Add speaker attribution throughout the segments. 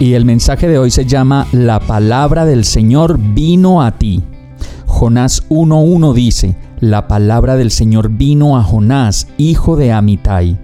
Speaker 1: Y el mensaje de hoy se llama La palabra del Señor vino a ti. Jonás 1.1 dice, la palabra del Señor vino a Jonás, hijo de Amitai.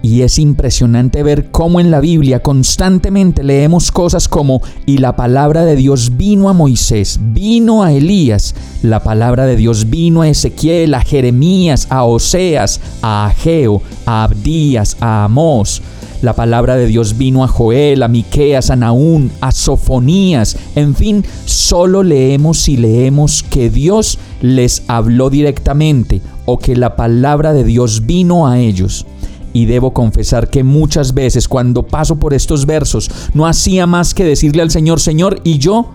Speaker 1: Y es impresionante ver cómo en la Biblia constantemente leemos cosas como, y la palabra de Dios vino a Moisés, vino a Elías, la palabra de Dios vino a Ezequiel, a Jeremías, a Oseas, a Ageo, a Abdías, a Amós. La palabra de Dios vino a Joel, a Miqueas, a Naún, a Sofonías. En fin, solo leemos y leemos que Dios les habló directamente o que la palabra de Dios vino a ellos. Y debo confesar que muchas veces cuando paso por estos versos no hacía más que decirle al Señor, Señor, ¿y yo?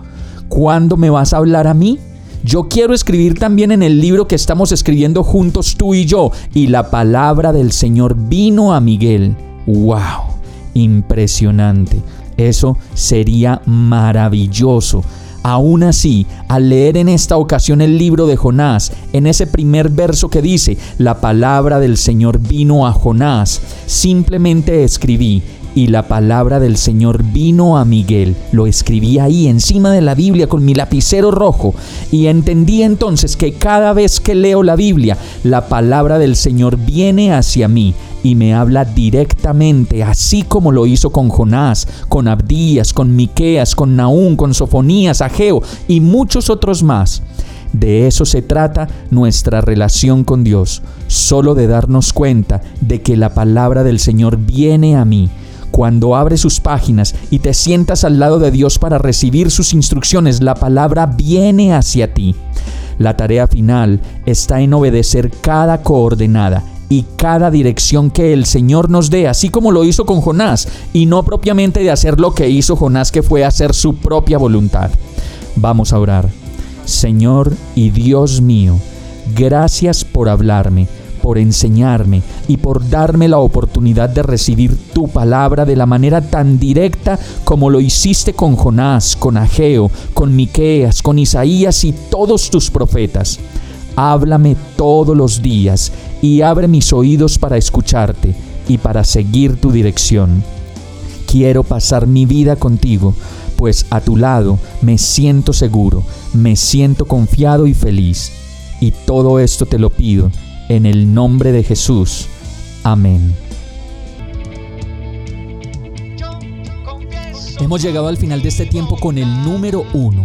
Speaker 1: ¿Cuándo me vas a hablar a mí? Yo quiero escribir también en el libro que estamos escribiendo juntos tú y yo. Y la palabra del Señor vino a Miguel ¡Wow! Impresionante. Eso sería maravilloso. Aún así, al leer en esta ocasión el libro de Jonás, en ese primer verso que dice, la palabra del Señor vino a Jonás, simplemente escribí, y la palabra del Señor vino a Miguel. Lo escribí ahí encima de la Biblia con mi lapicero rojo y entendí entonces que cada vez que leo la Biblia, la palabra del Señor viene hacia mí y me habla directamente, así como lo hizo con Jonás, con Abdías, con Miqueas, con Naún, con Sofonías, Ageo y muchos otros más. De eso se trata nuestra relación con Dios, solo de darnos cuenta de que la palabra del Señor viene a mí cuando abres sus páginas y te sientas al lado de Dios para recibir sus instrucciones, la palabra viene hacia ti. La tarea final está en obedecer cada coordenada y cada dirección que el Señor nos dé, así como lo hizo con Jonás, y no propiamente de hacer lo que hizo Jonás, que fue hacer su propia voluntad. Vamos a orar. Señor y Dios mío, gracias por hablarme por enseñarme y por darme la oportunidad de recibir tu palabra de la manera tan directa como lo hiciste con Jonás, con Ageo, con Miqueas, con Isaías y todos tus profetas. Háblame todos los días y abre mis oídos para escucharte y para seguir tu dirección. Quiero pasar mi vida contigo, pues a tu lado me siento seguro, me siento confiado y feliz. Y todo esto te lo pido en el nombre de Jesús. Amén. Hemos llegado al final de este tiempo con el número uno.